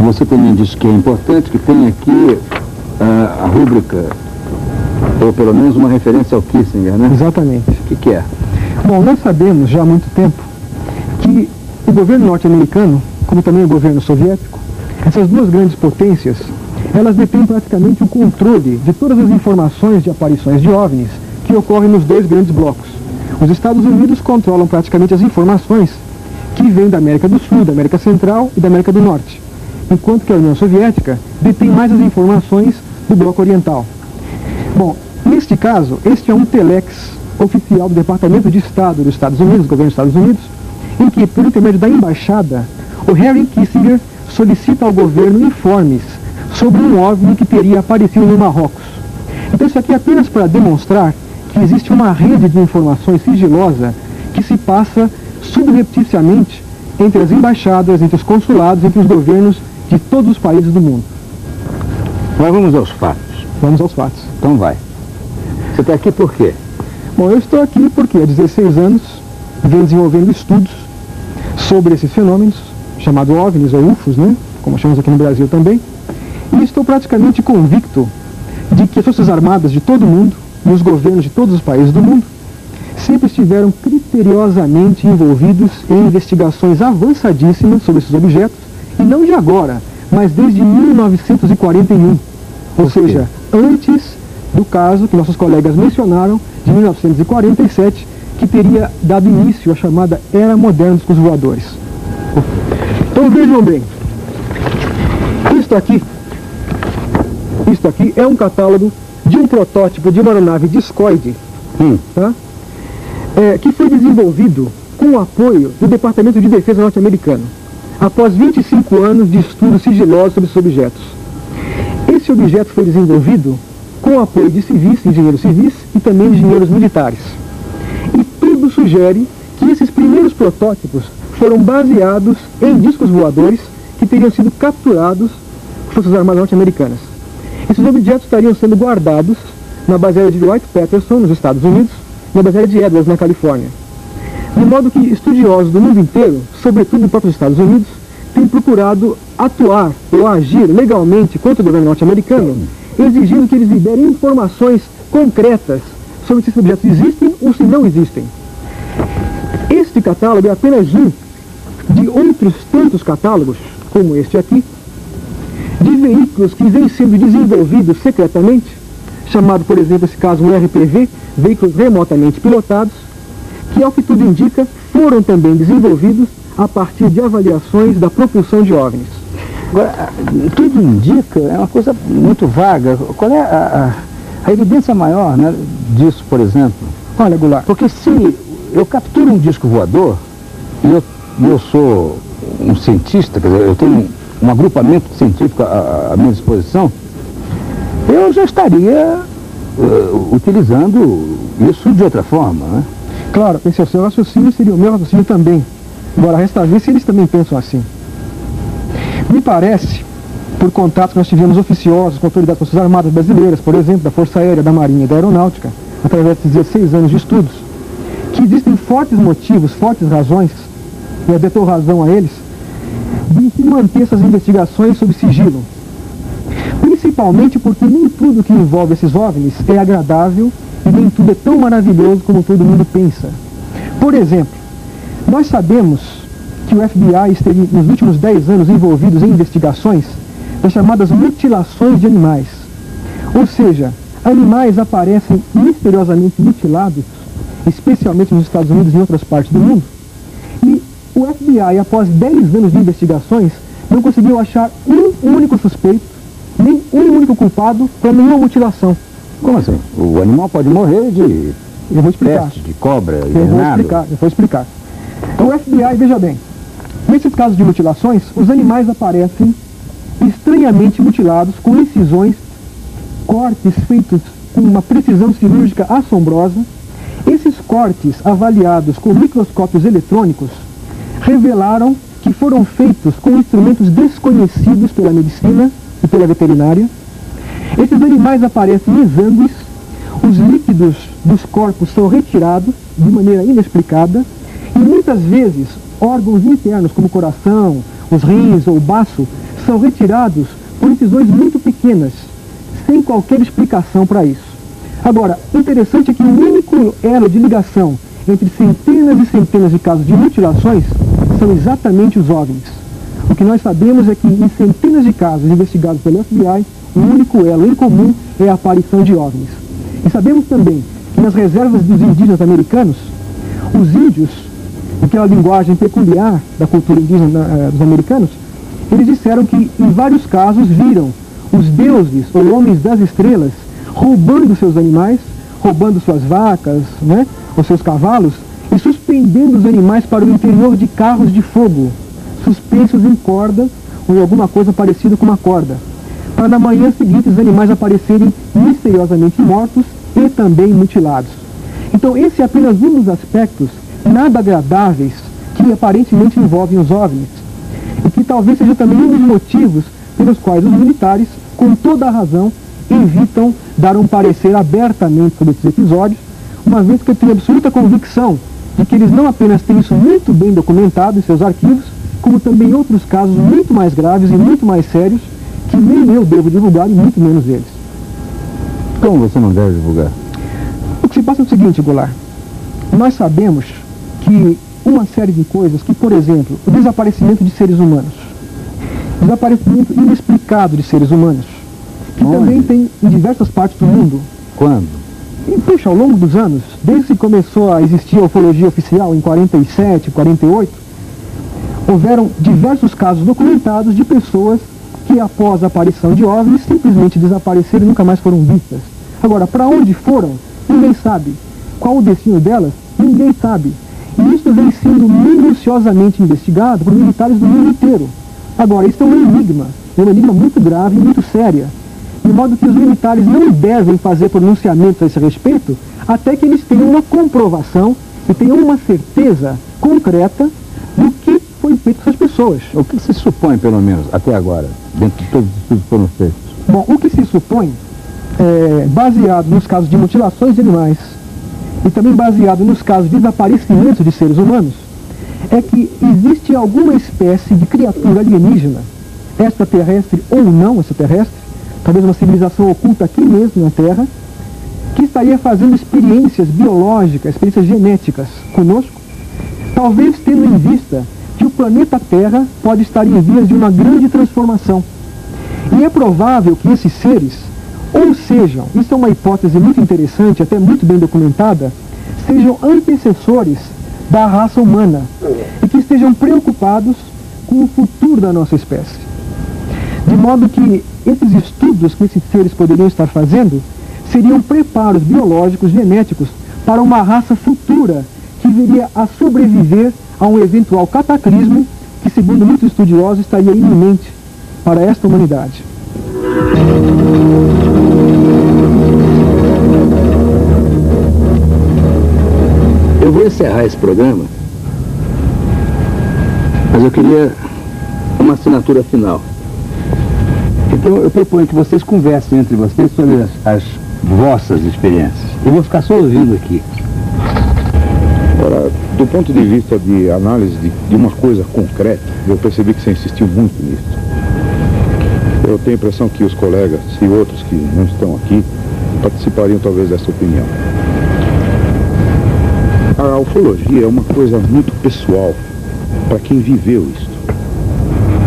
você também disse que é importante, que tem aqui ah, a rúbrica, ou pelo menos uma referência ao Kissinger, né? Exatamente. O que, que é? Bom, nós sabemos já há muito tempo que o governo norte-americano, como também o governo soviético, essas duas grandes potências, elas detêm praticamente o controle de todas as informações de aparições de OVNIs que ocorrem nos dois grandes blocos. Os Estados Unidos controlam praticamente as informações que vêm da América do Sul, da América Central e da América do Norte, enquanto que a União Soviética detém mais as informações do bloco oriental. Bom, neste caso, este é um telex oficial do Departamento de Estado dos Estados Unidos, do governo dos Estados Unidos, em que, por intermédio da embaixada, o Harry Kissinger solicita ao governo informes sobre um OVNI que teria aparecido no Marrocos. Então isso aqui é apenas para demonstrar que existe uma rede de informações sigilosa que se passa subrepticiamente entre as embaixadas, entre os consulados, entre os governos de todos os países do mundo. Mas vamos aos fatos. Vamos aos fatos. Então vai. Você está aqui por quê? Bom, eu estou aqui porque há 16 anos venho desenvolvendo estudos sobre esses fenômenos, chamados OVNIs ou UFOs, né? Como chamamos aqui no Brasil também. E estou praticamente convicto de que as Forças Armadas de todo o mundo e os governos de todos os países do mundo sempre estiveram criteriosamente envolvidos em investigações avançadíssimas sobre esses objetos, e não de agora, mas desde 1941. Ou seja, antes do caso que nossos colegas mencionaram, de 1947, que teria dado início à chamada Era Moderna dos Voadores. Então vejam bem, isto aqui, isto aqui é um catálogo de um protótipo de uma aeronave discoide, Hum. tá? É, que foi desenvolvido com o apoio do Departamento de Defesa norte-americano, após 25 anos de estudos sigilosos sobre esses objetos. Esse objeto foi desenvolvido com apoio de civis, engenheiros civis e também engenheiros militares. E tudo sugere que esses primeiros protótipos foram baseados em discos voadores que teriam sido capturados por Forças Armadas norte-americanas. Esses objetos estariam sendo guardados na base aérea de White Patterson, nos Estados Unidos, e na base aérea de Edwards, na Califórnia. De modo que estudiosos do mundo inteiro, sobretudo dos próprios Estados Unidos, têm procurado atuar ou agir legalmente contra o governo norte-americano, exigindo que eles liberem informações concretas sobre se esses objetos existem ou se não existem. Este catálogo é apenas um de outros tantos catálogos, como este aqui, de veículos que vêm sendo desenvolvidos secretamente, chamado, por exemplo, esse caso, um RPV, veículos remotamente pilotados, que, ao que tudo indica, foram também desenvolvidos a partir de avaliações da propulsão de OVNIs. Agora, tudo indica, é uma coisa muito vaga. Qual é a, a, a evidência maior né, disso, por exemplo? Olha, Goulart, Porque se eu capturo um disco voador e eu, eu sou um cientista, quer dizer, eu tenho um, agrupamento científico à, à minha disposição, eu já estaria eh, utilizando isso de outra forma. Né? claro, esse é o seu raciocínio, seria o meu raciocínio também. Agora, resta ver se eles também pensam assim. Me parece, por contatos que nós tivemos oficiosos com autoridades das Forças Armadas brasileiras, por exemplo, da Força Aérea, da Marinha e da Aeronáutica, através desses 16 anos de estudos, que existem fortes motivos, fortes razões, e eu dou razão a eles, de manter essas investigações sob sigilo. Principalmente porque nem tudo que envolve esses OVNIs é agradável e nem tudo é tão maravilhoso como todo mundo pensa. Por exemplo, nós sabemos que o FBI esteve nos últimos 10 anos envolvidos em investigações das chamadas mutilações de animais. Ou seja, animais aparecem misteriosamente mutilados, especialmente nos Estados Unidos e em outras partes do mundo, e o FBI, após 10 anos de investigações, não conseguiu achar um único suspeito, nem um único culpado para nenhuma mutilação. Como assim? O animal pode morrer de Eu vou explicar. peste, de cobra, Eu vou explicar, eu vou explicar. Então o FBI, veja bem, nesses casos de mutilações, os animais aparecem estranhamente mutilados com incisões, cortes feitos com uma precisão cirúrgica assombrosa. Esses cortes, avaliados com microscópios eletrônicos, revelaram que foram feitos com instrumentos desconhecidos pela medicina e pela veterinária. Esses animais aparecem exângues, os líquidos dos corpos são retirados de maneira inexplicada e muitas vezes órgãos internos como o coração, os rins ou o baço são retirados por incisões muito pequenas, sem qualquer explicação para isso. Agora, interessante é que o único elo de ligação entre centenas e centenas de casos de mutilações são exatamente os OVNIs. O que nós sabemos é que em centenas de casos investigados pelo FBI, o único elo em comum é a aparição de OVNIs. E sabemos também que nas reservas dos indígenas americanos, os índios, aquela linguagem peculiar da cultura indígena eh, dos americanos, eles disseram que em vários casos viram os deuses ou homens das estrelas roubando seus animais, roubando suas vacas, né, ou seus cavalos, e suspendendo os animais para o interior de carros de fogo, suspensos em corda ou em alguma coisa parecida com uma corda, para na manhã seguinte os animais aparecerem misteriosamente mortos e também mutilados. Então esse é apenas um dos aspectos nada agradáveis que aparentemente envolvem os OVNIs, e que talvez seja também um dos motivos pelos quais os militares, com toda a razão, evitam dar um parecer abertamente sobre esses episódios, uma vez que eu tenho absoluta convicção de que eles não apenas têm isso muito bem documentado em seus arquivos, como também outros casos muito mais graves e muito mais sérios, que nem eu devo divulgar e muito menos eles. Como você não deve divulgar? O que se passa é o seguinte, Goulart. Nós sabemos que uma série de coisas, que, por exemplo, o desaparecimento de seres humanos, desaparecimento inexplicado de seres humanos, que Onde? também tem em diversas partes do mundo, Quando? E, puxa, ao longo dos anos, desde que começou a existir a ufologia oficial, em 47, 48, houveram diversos casos documentados de pessoas que, após a aparição de OVNIs, simplesmente desapareceram e nunca mais foram vistas. Agora, para onde foram, ninguém sabe. Qual o destino delas, ninguém sabe. E isso vem sendo minuciosamente investigado por militares do mundo inteiro. Agora, isso é um enigma, é um enigma muito grave e muito sério de modo que os militares não devem fazer pronunciamentos a esse respeito até que eles tenham uma comprovação e tenham uma certeza concreta do que foi feito com essas pessoas. O que se supõe, pelo menos, até agora, dentro de todos os estudos que foram feitos? Bom, o que se supõe, é, baseado nos casos de mutilações de animais e também baseado nos casos de desaparecimentos de seres humanos, é que existe alguma espécie de criatura alienígena, extraterrestre ou não extraterrestre, talvez uma civilização oculta aqui mesmo na Terra, que estaria fazendo experiências biológicas, experiências genéticas conosco, talvez tendo em vista que o planeta Terra pode estar em vias de uma grande transformação. E é provável que esses seres, ou sejam, isso é uma hipótese muito interessante, até muito bem documentada, sejam antecessores da raça humana e que estejam preocupados com o futuro da nossa espécie. De modo que esses estudos que esses seres poderiam estar fazendo seriam preparos biológicos, genéticos, para uma raça futura que viria a sobreviver a um eventual cataclismo que, segundo muitos estudiosos, estaria iminente para esta humanidade. Eu vou encerrar esse programa, mas eu queria uma assinatura final. Então eu proponho que vocês conversem entre vocês sobre as, as vossas experiências. Eu vou ficar só ouvindo aqui. Agora, do ponto de vista de análise de, de uma coisa concreta, eu percebi que você insistiu muito nisso. Eu tenho a impressão que os colegas e outros que não estão aqui participariam talvez dessa opinião. A ufologia é uma coisa muito pessoal para quem viveu isso.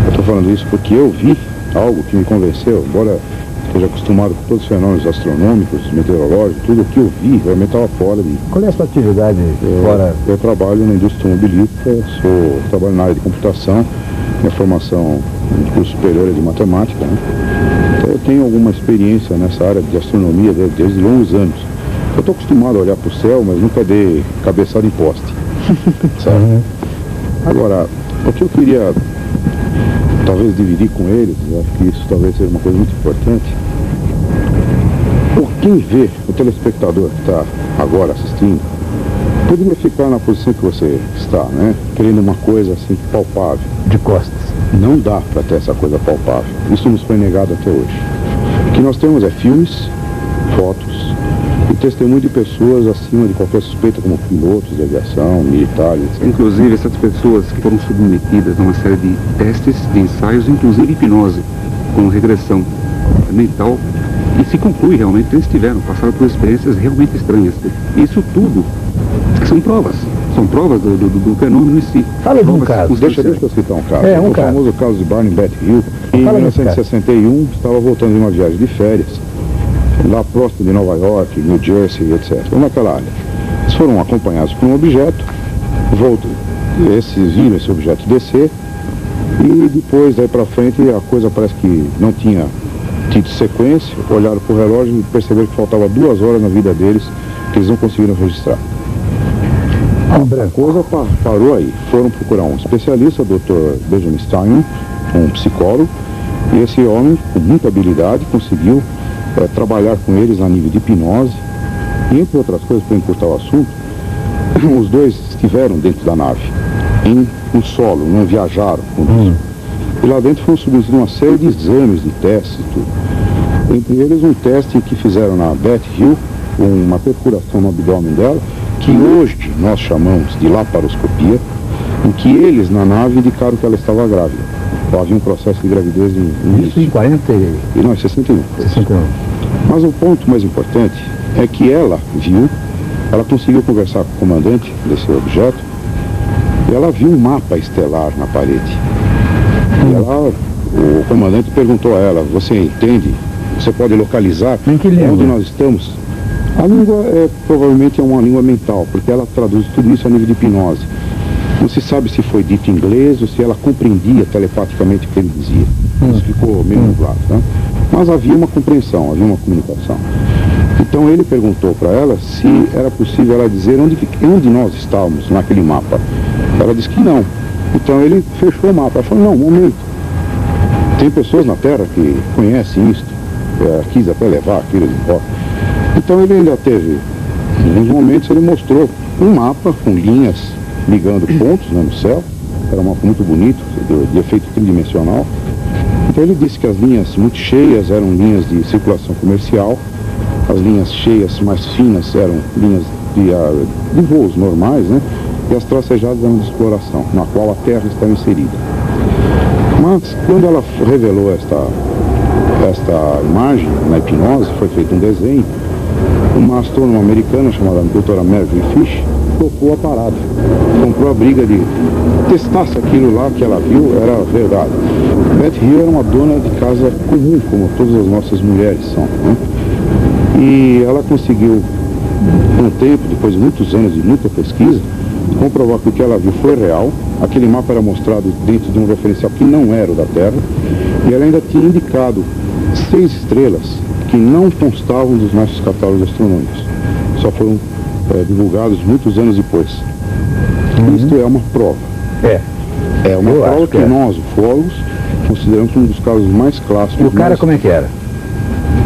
Eu estou falando isso porque eu vi algo que me convenceu, embora esteja acostumado com todos os fenômenos astronômicos, meteorológicos, tudo o que eu vi realmente estava fora de. Qual é a sua atividade eu, fora? Eu trabalho na indústria automobilística, sou, trabalho na área de computação, minha formação no curso superior é de matemática, né? Então eu tenho alguma experiência nessa área de astronomia desde, desde longos anos. Eu estou acostumado a olhar para o céu, mas nunca dei cabeçada em poste. sabe? Uhum. Agora, o que eu queria talvez dividir com eles, acho que isso talvez seja uma coisa muito importante. Por quem vê, o telespectador que está agora assistindo, poderia ficar na posição que você está, né? Querendo uma coisa assim palpável. De costas. Não dá para ter essa coisa palpável. Isso nos foi negado até hoje. O que nós temos é filmes, testemunho de pessoas acima de qualquer suspeita, como pilotos de aviação, militares. Etc. Inclusive, essas pessoas que foram submetidas a uma série de testes, de ensaios, inclusive hipnose, com regressão mental, e se conclui realmente que eles tiveram, passaram por experiências realmente estranhas. Isso tudo são provas. São provas do, do, do fenômeno em si. Fala de um caso. Deixa, deixa eu citar um caso. É, um o caso. famoso caso de Barney Bat Hill. Em Fala desse 1961, estava voltando de uma viagem de férias, lá próximo de Nova York, New Jersey, etc. Naquela área. Eles foram acompanhados por um objeto, voltam, esses viram esse objeto descer, e depois, daí para frente, a coisa parece que não tinha tido sequência, olharam para o relógio e perceberam que faltava duas horas na vida deles que eles não conseguiram registrar. A coisa pa- parou aí. Foram procurar um especialista, o Dr. Benjamin Stein, um psicólogo, e esse homem, com muita habilidade, conseguiu eh, trabalhar com eles a nível de hipnose. E, entre outras coisas, para encurtar o assunto, os dois estiveram dentro da nave, em um solo, não viajaram conosco. E lá dentro foram submetidos uma série de exames, de testes e tudo. Entre eles um teste que fizeram na Beth Hill, com uma perfuração no abdômen dela, que hoje nós chamamos de laparoscopia, em que eles na nave indicaram que ela estava grávida. Havia um processo de gravidez em, em Isso em 40 e não, em 61. 61. Mas o ponto mais importante é que ela viu, ela conseguiu conversar com o comandante desse objeto, e ela viu um mapa estelar na parede. E ela, o comandante perguntou a ela, você entende? Você pode localizar onde nós estamos? A língua é, provavelmente é uma língua mental, porque ela traduz tudo isso a nível de hipnose. Não se sabe se foi dito em inglês ou se ela compreendia telepaticamente o que ele dizia. Isso ficou meio nublado. Né? Mas havia uma compreensão, havia uma comunicação. Então ele perguntou para ela se era possível ela dizer onde, onde nós estávamos naquele mapa. Ela disse que não. Então ele fechou o mapa. Ela falou, não, um momento. Tem pessoas na Terra que conhecem isto. É, quis até levar aquilo de volta. Então ele ainda teve, em alguns momentos ele mostrou um mapa com linhas ligando pontos né, no céu. Era um mapa muito bonito, de, efeito tridimensional. Então ele disse que as linhas muito cheias eram linhas de circulação comercial as linhas cheias mais finas eram linhas de, uh, de voos normais, né? E as tracejadas eram de exploração, na qual a Terra está inserida. Mas quando ela revelou esta, esta imagem na hipnose, foi feito um desenho, uma astrônoma americana chamada doutora Mervyn Fish topou a parada. Comprou a briga de testar se aquilo lá que ela viu era verdade. Beth Hill era uma dona de casa comum, como todas as nossas mulheres são. Né? E ela conseguiu, com o tempo, depois de muitos anos de muita pesquisa, comprovar que o que ela viu foi real. Aquele mapa era mostrado dentro de um referencial que não era o da Terra. E ela ainda tinha indicado seis estrelas que não constavam dos nossos catálogos astronômicos. Só foram é, divulgados muitos anos depois. Uhum. Isto é uma prova. É. É uma Eu prova que, que é. nós, ufólogos, consideramos um dos casos mais clássicos. E o cara como é que era?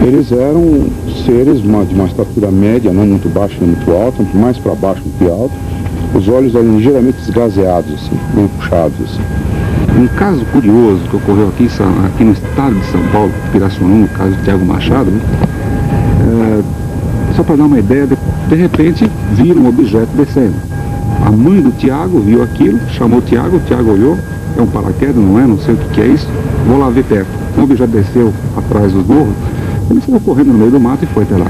eles eram seres uma- de uma estatura média, não muito baixa nem muito alta, mais para baixo do que alto. Os olhos eram ligeiramente esgazeados, assim, bem puxados. Assim. Um caso curioso que ocorreu aqui, aqui no estado de São Paulo, Pirassununga, no caso de Tiago Machado, né? É, só para dar uma ideia, de, de repente viram um objeto descendo. A mãe do Tiago viu aquilo, chamou o Tiago, o Tiago olhou, é um paraquedas, não é? Não sei o que, que é isso, vou lá ver perto. O objeto desceu atrás dos morros, ele saiu correndo no meio do mato e foi até lá.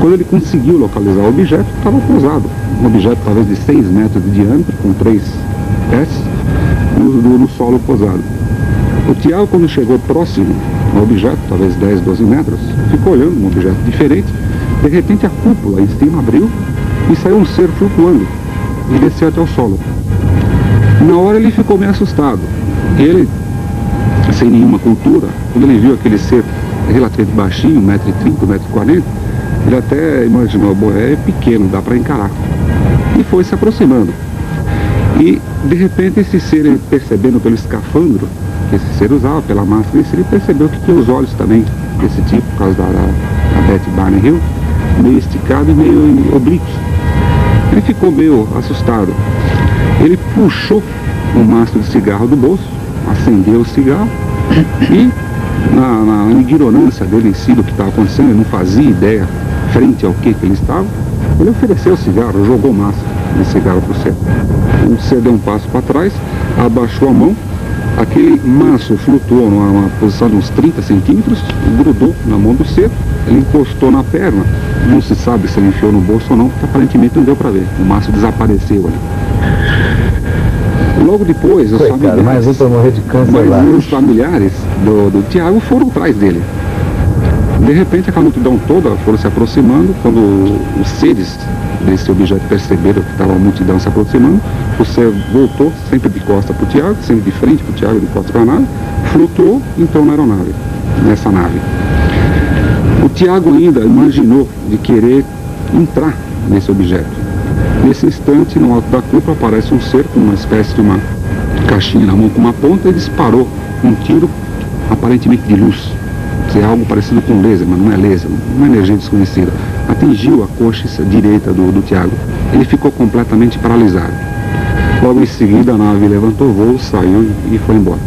Quando ele conseguiu localizar o objeto, estava pousado. Um objeto talvez de 6 metros de diâmetro, com 3 S, no, no- no solo pousado. O Tiago, quando chegou próximo ao objeto, talvez 10, 12 metros, ficou olhando um objeto diferente. De repente, a cúpula em cima abriu e saiu um ser flutuando e desceu até o solo. Na hora ele ficou meio assustado. Ele, sem nenhuma cultura, quando ele viu aquele ser relativamente baixinho, 1,30m, 1,40m, ele até imaginou, bom, é pequeno, dá para encarar. E foi se aproximando. E, de repente, esse ser, percebendo pelo escafandro que esse ser usava, pela máscara, ele percebeu que tinha os olhos também desse tipo, por causa da, da, da Betty Barney Hill, meio esticado e meio oblíquos. Ele ficou meio assustado. Ele puxou um maço de cigarro do bolso, acendeu o cigarro e, na, na ignorância dele em si do que estava acontecendo, ele não fazia ideia frente ao que, que ele estava, ele ofereceu o cigarro, jogou o maço de cigarro para o ser. O ser deu um passo para trás, abaixou a mão, aquele maço flutuou numa, numa posição de uns 30 centímetros, grudou na mão do ser, ele encostou na perna, não se sabe se ele enfiou no bolso ou não, porque aparentemente não deu para ver. O maço desapareceu ali. Logo depois, os Coitado, familiares, mais um para morrer de câncer mas lá. os familiares do, do Tiago foram atrás dele. De repente, aquela multidão toda foram se aproximando. Quando os seres desse objeto perceberam que estava a multidão se aproximando, o ser voltou, sempre de costa para o Tiago, sempre de frente para o Tiago, de costa para a nave, flutuou e entrou na aeronave, nessa nave. O Tiago ainda imaginou de querer entrar nesse objeto. Nesse instante, no alto da cúpula, aparece um ser com uma espécie de uma caixinha na mão com uma ponta e disparou um tiro, aparentemente de luz. É algo parecido com laser, mas não é laser, uma energia desconhecida. Atingiu a coxa direita do, do Tiago. Ele ficou completamente paralisado. Logo em seguida, a nave levantou voo, saiu e foi embora.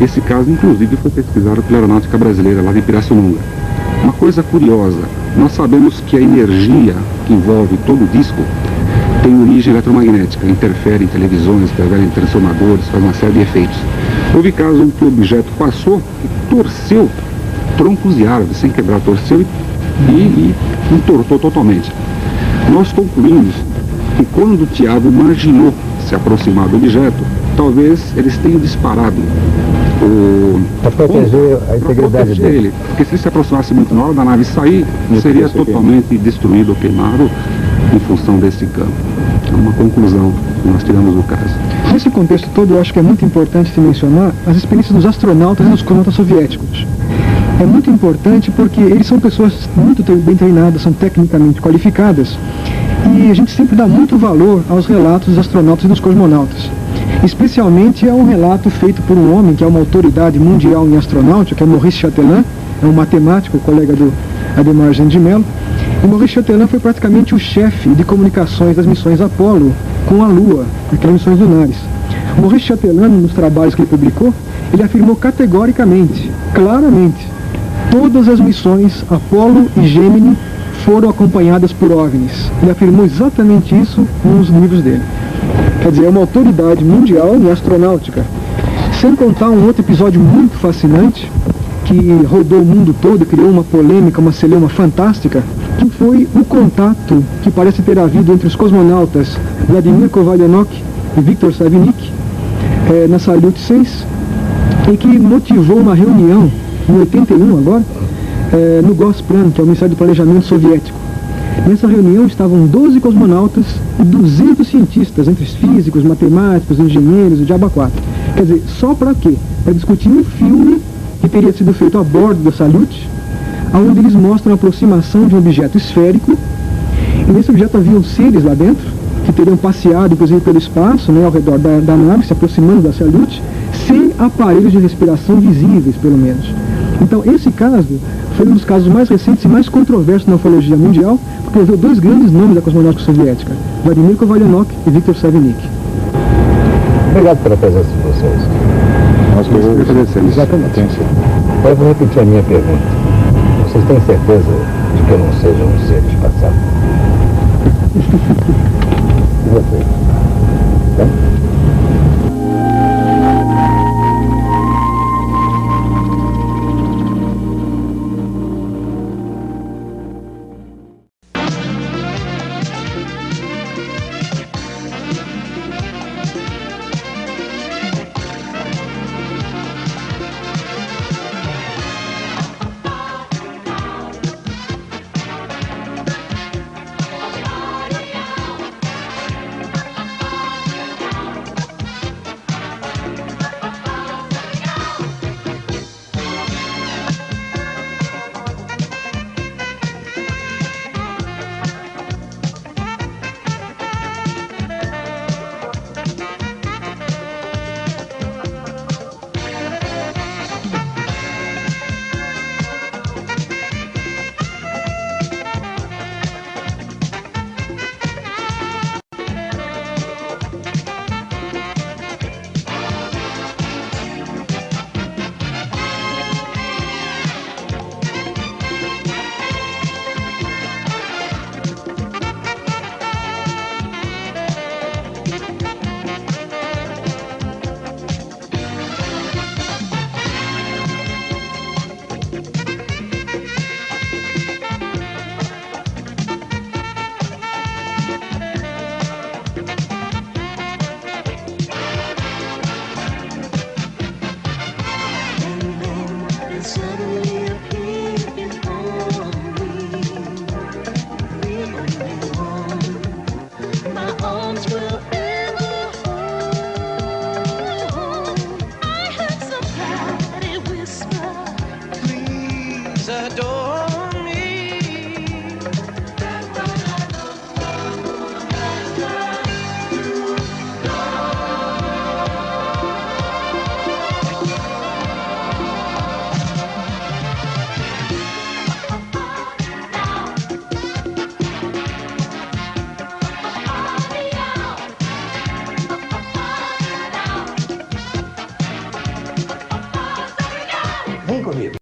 Esse caso, inclusive, foi pesquisado pela Aeronáutica Brasileira, lá de Pirassununga. Uma coisa curiosa, nós sabemos que a energia que envolve todo o disco tem origem eletromagnética, interfere em televisões, interfere em transformadores, faz uma série de efeitos. Houve casos em que o objeto passou e torceu troncos de árvores, sem quebrar, torceu e, e, e entortou totalmente. Nós concluímos que quando o Tiago imaginou se aproximar do objeto, talvez eles tenham disparado o, Para proteger a integridade proteger dele. ele. Porque se ele se aproximasse muito na hora da nave sair, seria totalmente destruído ou queimado em função desse campo. É uma conclusão que nós tiramos do caso. Nesse contexto todo, eu acho que é muito importante se mencionar as experiências dos astronautas e dos cosmonautas soviéticos. É muito importante porque eles são pessoas muito bem treinadas, são tecnicamente qualificadas, e a gente sempre dá muito valor aos relatos dos astronautas e dos cosmonautas. Especialmente a um relato feito por um homem que é uma autoridade mundial em astronáutica, que é Maurice Chatelain, é um matemático, colega do Ademar Jean de Mello. E Maurice Chatelain foi praticamente o chefe de comunicações das missões Apollo com a Lua, aquelas missões lunares. Maurice Chatelain, nos trabalhos que ele publicou, ele afirmou categoricamente, claramente, todas as missões Apollo e Gemini foram acompanhadas por OVNIs. Ele afirmou exatamente isso nos livros dele. Quer dizer, é uma autoridade mundial em astronáutica. Sem contar um outro episódio muito fascinante, que rodou o mundo todo, criou uma polêmica, uma celeuma fantástica, que foi o contato que parece ter havido entre os cosmonautas Vladimir Kovalyanok e Viktor Savinik eh, na Salyut 6, e que motivou uma reunião, em 81 agora, eh, no Gosplan, que é o Ministério do Planejamento Soviético. Nessa reunião estavam 12 cosmonautas e 200 cientistas, entre físicos, matemáticos, engenheiros e diabo a quatro. Quer dizer, só para quê? Para discutir um filme que teria sido feito a bordo da Salyut, onde eles mostram a aproximação de um objeto esférico, e nesse objeto haviam seres lá dentro, que teriam passeado, inclusive, pelo espaço, né, ao redor da, da nave, se aproximando da Salyut, sem aparelhos de respiração visíveis, pelo menos. Então, esse caso foi um dos casos mais recentes e mais controversos na ufologia mundial, porque envolveu dois grandes nomes da cosmonáutica soviética, Vladimir Kovalyanok e Viktor Savinik. Obrigado pela presença de vocês. Nós que agradecemos. Exatamente. Agora vou repetir a minha pergunta. Vocês têm certeza de que eu não seja um ser disfarçado? e você? Então.